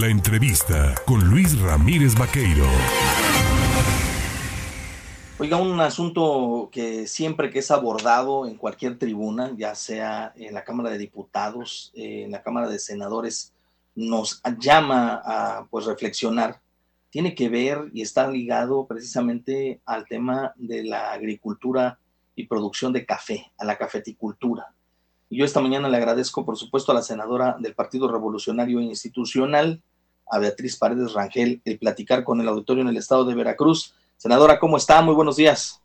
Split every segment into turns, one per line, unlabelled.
La entrevista con Luis Ramírez Vaqueiro.
Oiga, un asunto que siempre que es abordado en cualquier tribuna, ya sea en la Cámara de Diputados, en la Cámara de Senadores, nos llama a pues reflexionar, tiene que ver y está ligado precisamente al tema de la agricultura y producción de café, a la cafeticultura. Yo esta mañana le agradezco, por supuesto, a la senadora del Partido Revolucionario Institucional, a Beatriz Paredes Rangel, el platicar con el auditorio en el estado de Veracruz. Senadora, ¿cómo está? Muy buenos días.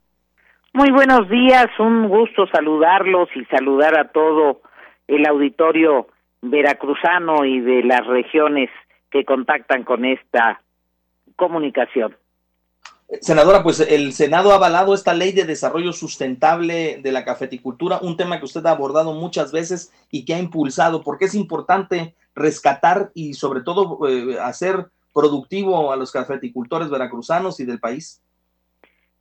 Muy buenos días, un gusto saludarlos y saludar a todo el auditorio veracruzano y de las regiones que contactan con esta comunicación.
Senadora, pues el Senado ha avalado esta ley de desarrollo sustentable de la cafeticultura, un tema que usted ha abordado muchas veces y que ha impulsado, porque es importante rescatar y sobre todo eh, hacer productivo a los cafeticultores veracruzanos y del país.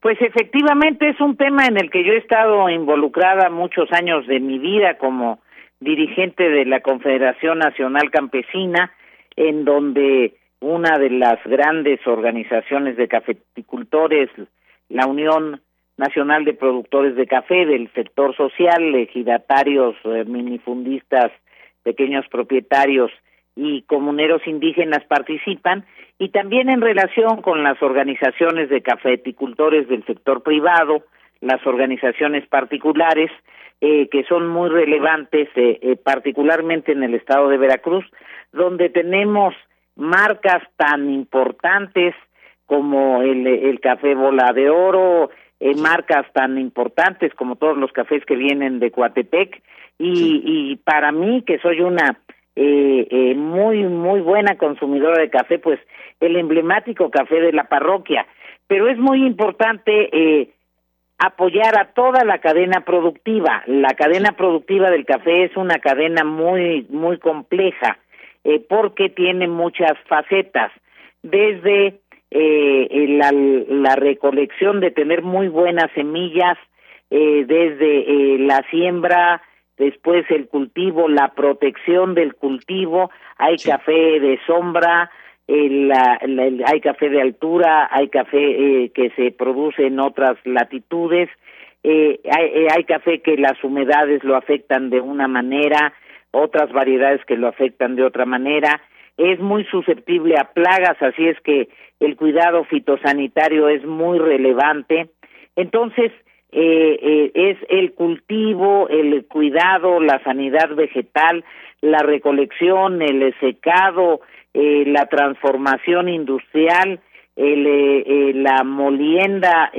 Pues efectivamente es un tema en el que yo he estado involucrada muchos años de mi vida como dirigente de la Confederación Nacional Campesina, en donde una de las grandes organizaciones de cafeticultores, la Unión Nacional de Productores de Café del sector social, ejidatarios, eh, minifundistas, pequeños propietarios y comuneros indígenas participan y también en relación con las organizaciones de cafeticultores del sector privado, las organizaciones particulares eh, que son muy relevantes, eh, particularmente en el estado de Veracruz, donde tenemos marcas tan importantes como el, el café bola de oro, eh, marcas tan importantes como todos los cafés que vienen de Coatepec. Y, y para mí que soy una eh, eh, muy muy buena consumidora de café pues el emblemático café de la parroquia. Pero es muy importante eh, apoyar a toda la cadena productiva. La cadena productiva del café es una cadena muy muy compleja eh, porque tiene muchas facetas, desde eh, la, la, recolección de tener muy buenas semillas, eh, desde eh, la siembra, después el cultivo, la protección del cultivo, hay café de sombra, la, hay café de altura, hay café que se produce en otras latitudes, hay, hay café que las humedades lo afectan de una manera, otras variedades que lo afectan de otra manera, es muy susceptible a plagas, así es que el cuidado fitosanitario es muy relevante. Entonces, eh, eh, es el cultivo, el cuidado, la sanidad vegetal, la recolección, el secado, eh, la transformación industrial, el, la molienda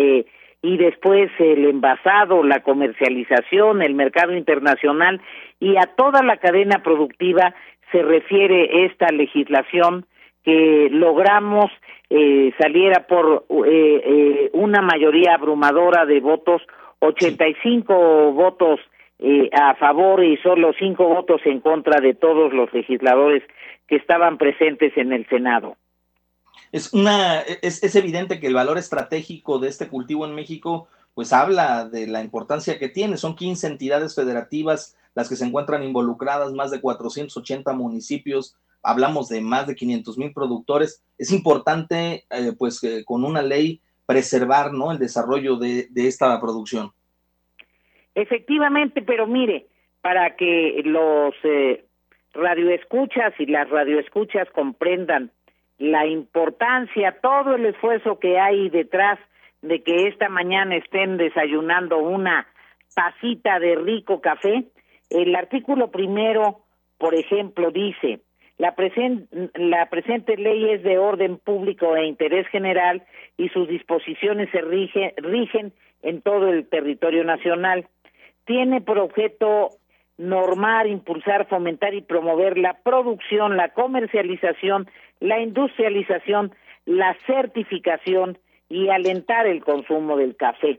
y después el envasado, la comercialización, el mercado internacional y a toda la cadena productiva se refiere esta legislación que logramos eh, saliera por eh, eh, una mayoría abrumadora de votos, 85 votos eh, a favor y solo cinco votos en contra de todos los legisladores que estaban presentes en el Senado.
Es una es, es evidente que el valor estratégico de este cultivo en México pues habla de la importancia que tiene. Son 15 entidades federativas las que se encuentran involucradas, más de 480 municipios, hablamos de más de 500 mil productores. Es importante, eh, pues, eh, con una ley preservar, ¿no? El desarrollo de, de esta producción.
Efectivamente, pero mire, para que los eh, radioescuchas y las radioescuchas comprendan la importancia, todo el esfuerzo que hay detrás de que esta mañana estén desayunando una tacita de rico café, el artículo primero, por ejemplo, dice, la, la presente ley es de orden público e interés general y sus disposiciones se rige, rigen en todo el territorio nacional. Tiene por objeto normar, impulsar, fomentar y promover la producción, la comercialización, la industrialización, la certificación y alentar el consumo del café.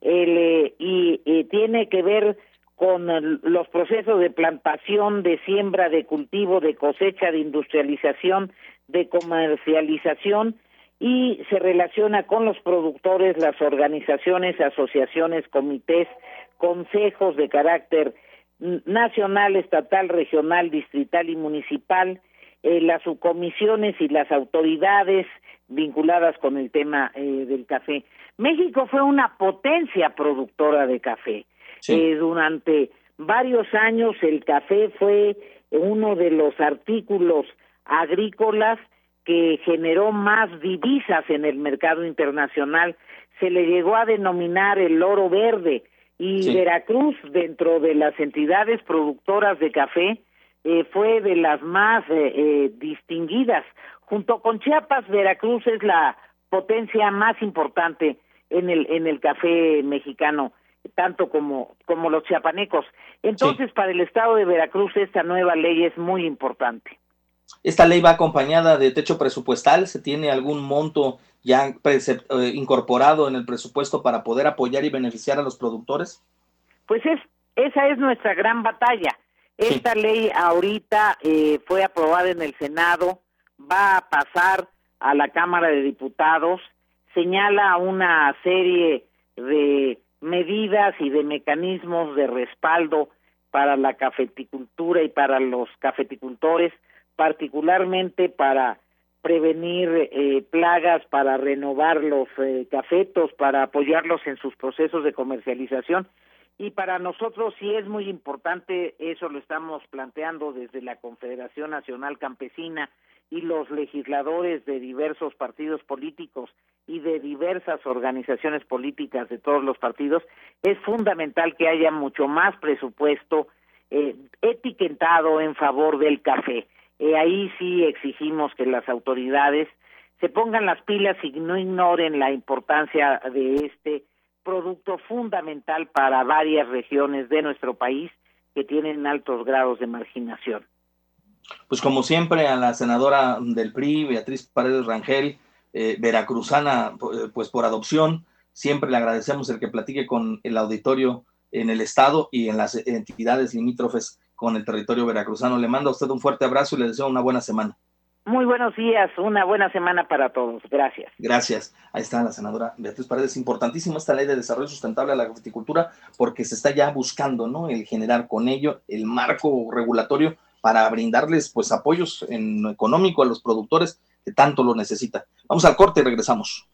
Eh, y, tiene que ver con los procesos de plantación, de siembra, de cultivo, de cosecha, de industrialización, de comercialización y se relaciona con los productores, las organizaciones, asociaciones, comités, consejos de carácter nacional, estatal, regional, distrital y municipal, eh, las subcomisiones y las autoridades vinculadas con el tema eh, del café. México fue una potencia productora de café. Eh, durante varios años el café fue uno de los artículos agrícolas que generó más divisas en el mercado internacional. Se le llegó a denominar el oro verde y Veracruz, dentro de las entidades productoras de café, eh, fue de las más eh, eh, distinguidas. Junto con Chiapas, Veracruz es la potencia más importante en el en el café mexicano tanto como como los chiapanecos. Entonces, para el estado de Veracruz esta nueva ley es muy importante.
Esta ley va acompañada de techo presupuestal, se tiene algún monto ya incorporado en el presupuesto para poder apoyar y beneficiar a los productores.
Pues es esa es nuestra gran batalla esta ley ahorita eh, fue aprobada en el Senado, va a pasar a la Cámara de Diputados, señala una serie de medidas y de mecanismos de respaldo para la cafeticultura y para los cafeticultores, particularmente para prevenir eh, plagas, para renovar los eh, cafetos, para apoyarlos en sus procesos de comercialización y para nosotros sí es muy importante, eso lo estamos planteando desde la Confederación Nacional Campesina y los legisladores de diversos partidos políticos y de diversas organizaciones políticas de todos los partidos, es fundamental que haya mucho más presupuesto eh, etiquetado en favor del café. Eh, ahí sí exigimos que las autoridades se pongan las pilas y no ignoren la importancia de este producto fundamental para varias regiones de nuestro país que tienen altos grados de marginación.
Pues como siempre a la senadora del PRI, Beatriz Paredes Rangel, eh, veracruzana pues por adopción, siempre le agradecemos el que platique con el auditorio en el estado y en las entidades limítrofes con el territorio veracruzano. Le mando a usted un fuerte abrazo y le deseo una buena semana.
Muy buenos días, una buena semana para todos. Gracias.
Gracias. Ahí está la senadora Beatriz Paredes. Importantísima esta ley de desarrollo sustentable a la agricultura porque se está ya buscando, ¿no? El generar con ello el marco regulatorio para brindarles, pues, apoyos en económico a los productores que tanto lo necesitan. Vamos al corte y regresamos.